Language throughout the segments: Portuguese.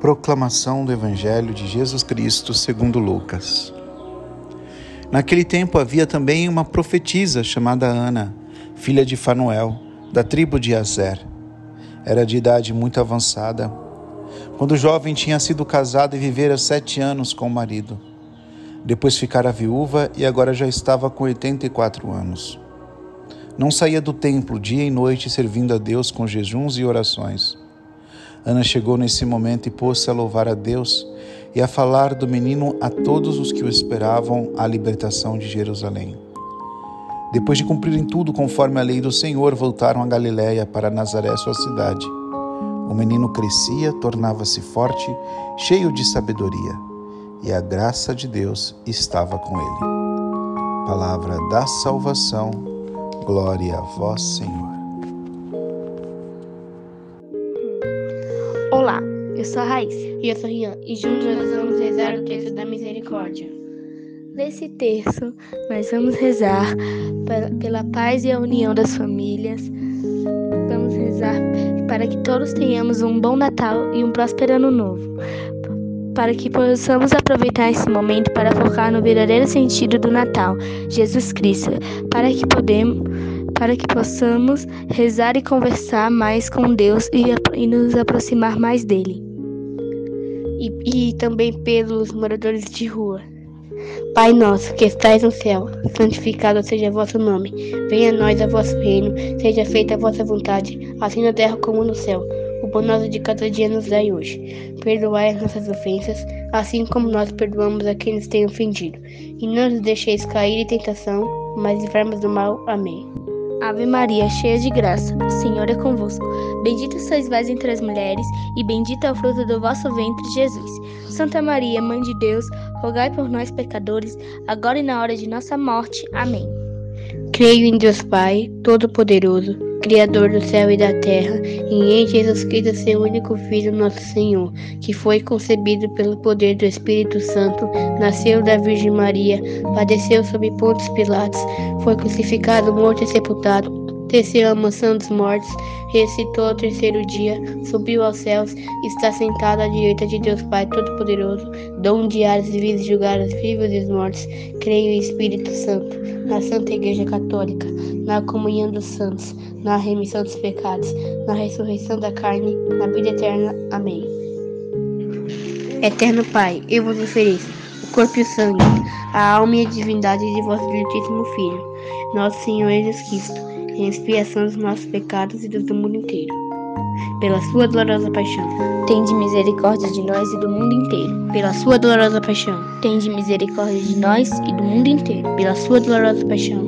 Proclamação do Evangelho de Jesus Cristo segundo Lucas. Naquele tempo havia também uma profetisa chamada Ana, filha de Fanuel, da tribo de Azer. Era de idade muito avançada. Quando jovem tinha sido casada e vivera sete anos com o marido. Depois ficara viúva e agora já estava com 84 anos. Não saía do templo dia e noite servindo a Deus com jejuns e orações. Ana chegou nesse momento e pôs-se a louvar a Deus e a falar do menino a todos os que o esperavam a libertação de Jerusalém. Depois de cumprirem tudo conforme a lei do Senhor, voltaram a Galiléia para Nazaré, sua cidade. O menino crescia, tornava-se forte, cheio de sabedoria, e a graça de Deus estava com ele. Palavra da salvação, glória a vós, Senhor. Eu sou a Raíssa. E eu sou Rian. E juntos nós vamos rezar o texto da misericórdia. Nesse texto, nós vamos rezar pela paz e a união das famílias. Vamos rezar para que todos tenhamos um bom Natal e um próspero Ano Novo. Para que possamos aproveitar esse momento para focar no verdadeiro sentido do Natal, Jesus Cristo. Para que podemos para que possamos rezar e conversar mais com Deus e, e nos aproximar mais dele. E, e também pelos moradores de rua. Pai nosso, que estais no céu, santificado seja vosso nome. Venha a nós o vosso reino, seja feita a vossa vontade, assim na terra como no céu. O pão nosso de cada dia nos dai hoje. Perdoai as nossas ofensas, assim como nós perdoamos a quem nos tem ofendido. E não nos deixeis cair em tentação, mas livrai-nos do mal. Amém. Ave Maria, cheia de graça, o Senhor é convosco. Bendita sois vós entre as mulheres, e bendito é o fruto do vosso ventre, Jesus. Santa Maria, Mãe de Deus, rogai por nós, pecadores, agora e na hora de nossa morte. Amém. Creio em Deus Pai, Todo-Poderoso, Criador do céu e da terra, e em Jesus Cristo, seu único Filho, nosso Senhor, que foi concebido pelo poder do Espírito Santo, nasceu da Virgem Maria, padeceu sob Pontos Pilatos, foi crucificado, morto e sepultado, à mansão dos mortos, ressuscitou ao terceiro dia, subiu aos céus, está sentado à direita de Deus Pai Todo-Poderoso, dom de ares e vidas julgar os vivos e os mortos. Creio em Espírito Santo, na Santa Igreja Católica, na comunhão dos santos, na remissão dos pecados, na ressurreição da carne, na vida eterna. Amém. Eterno Pai, eu vos ofereço o corpo e o sangue, a alma e a divindade de vosso diletíssimo Filho, nosso Senhor Jesus Cristo em expiação dos nossos pecados e dos do mundo inteiro. Pela sua dolorosa paixão, tende misericórdia de nós e do mundo inteiro. Pela sua dolorosa paixão, tende misericórdia de nós e do mundo inteiro. Pela sua dolorosa paixão,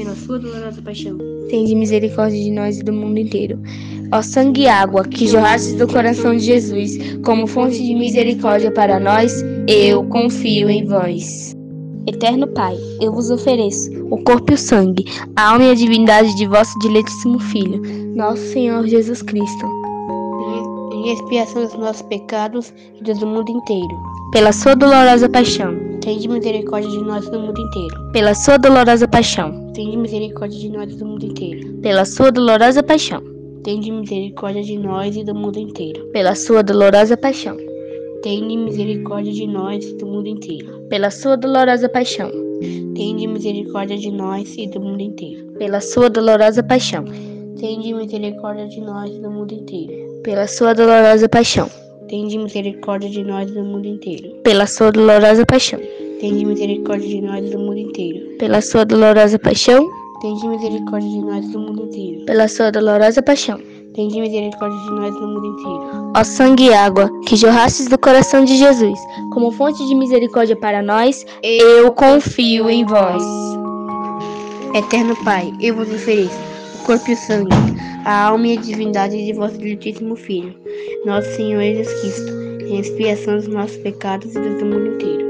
Pela sua dolorosa paixão, tende misericórdia de nós e do mundo inteiro. Ó sangue e água que jorrastes do coração de Jesus, como fonte de misericórdia para nós, eu confio em vós. Eterno Pai, eu vos ofereço o corpo e o sangue, a alma e a divindade de vosso diletíssimo Filho, nosso Senhor Jesus Cristo, em expiação dos nossos pecados e dos do mundo inteiro. Pela sua dolorosa paixão, tende misericórdia de nós do mundo inteiro. Pela sua dolorosa paixão, tende misericórdia de nós do mundo inteiro. Pela sua dolorosa paixão, tende misericórdia de nós e do mundo inteiro. Pela sua dolorosa paixão, Tende misericórdia de nós e do mundo inteiro. Pela sua dolorosa paixão. Tende misericórdia de nós e do mundo inteiro. Pela sua dolorosa paixão. Tende misericórdia de nós e do mundo inteiro. Pela sua dolorosa paixão. Tende misericórdia de nós do mundo inteiro. Pela sua dolorosa paixão. Tende misericórdia de nós do mundo inteiro. Pela sua dolorosa paixão. Tende misericórdia de nós do mundo inteiro. Pela sua dolorosa paixão Tende misericórdia de nós no mundo inteiro. Ó sangue e água, que jorrastes do coração de Jesus, como fonte de misericórdia para nós, eu confio em vós. Eterno Pai, eu vos ofereço o corpo e o sangue, a alma e a divindade de vosso diletíssimo Filho, nosso Senhor Jesus Cristo, em expiação dos nossos pecados e do mundo inteiro.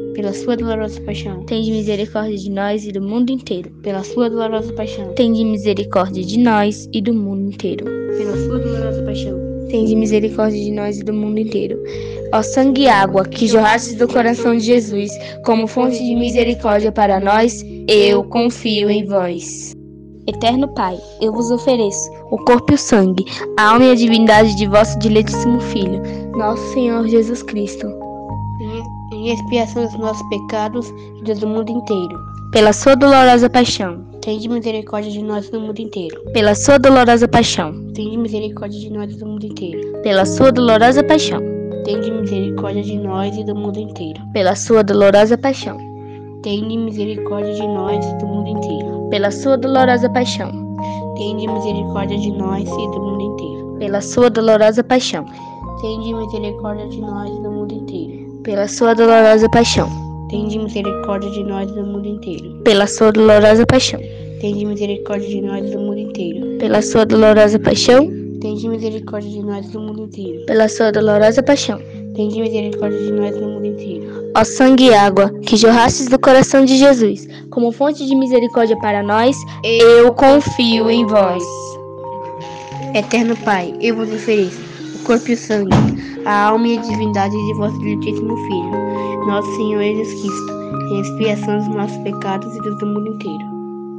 pela sua dolorosa paixão. Tende misericórdia de nós e do mundo inteiro. Pela sua dolorosa paixão. Tende misericórdia de nós e do mundo inteiro. Pela sua dolorosa paixão. Tende misericórdia de nós e do mundo inteiro. Ó sangue e água que jorrastes do coração de Jesus, como fonte de misericórdia para nós, eu confio em vós. Eterno Pai, eu vos ofereço o corpo e o sangue, a alma e a divindade de vosso diletíssimo Filho, nosso Senhor Jesus Cristo em expiação dos nossos pecados e dos do mundo inteiro. Pela sua dolorosa paixão, Tende misericórdia de nós do mundo inteiro. Pela sua dolorosa paixão, Tende misericórdia de nós do mundo inteiro. Pela sua dolorosa paixão, Tende misericórdia de nós e do mundo inteiro. Pela sua dolorosa paixão, Tende misericórdia de nós e do mundo inteiro. Pela sua dolorosa paixão, Tende misericórdia de nós e do mundo inteiro. Pela sua dolorosa paixão, Tende misericórdia de nós e do mundo inteiro pela sua dolorosa paixão. Tende misericórdia de nós do mundo inteiro. Pela sua dolorosa paixão. Tende misericórdia de nós do mundo inteiro. Pela sua dolorosa paixão. Tende misericórdia de nós do mundo inteiro. Pela sua dolorosa paixão. Tende misericórdia de nós do mundo inteiro. Ó sangue e água que jorrastes do coração de Jesus, como fonte de misericórdia para nós, eu confio em vós. Eterno Pai, eu vos ofereço corpo e sangue, a alma e a divindade de vosso diletíssimo Filho, nosso Senhor Jesus Cristo, em expiação dos nossos pecados e dos do mundo inteiro.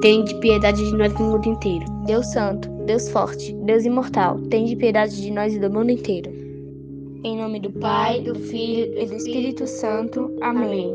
Tende piedade de nós do mundo inteiro. Deus Santo, Deus Forte, Deus Imortal, tende piedade de nós e do mundo inteiro. Em nome do Pai, do Filho e do Espírito Santo. Amém.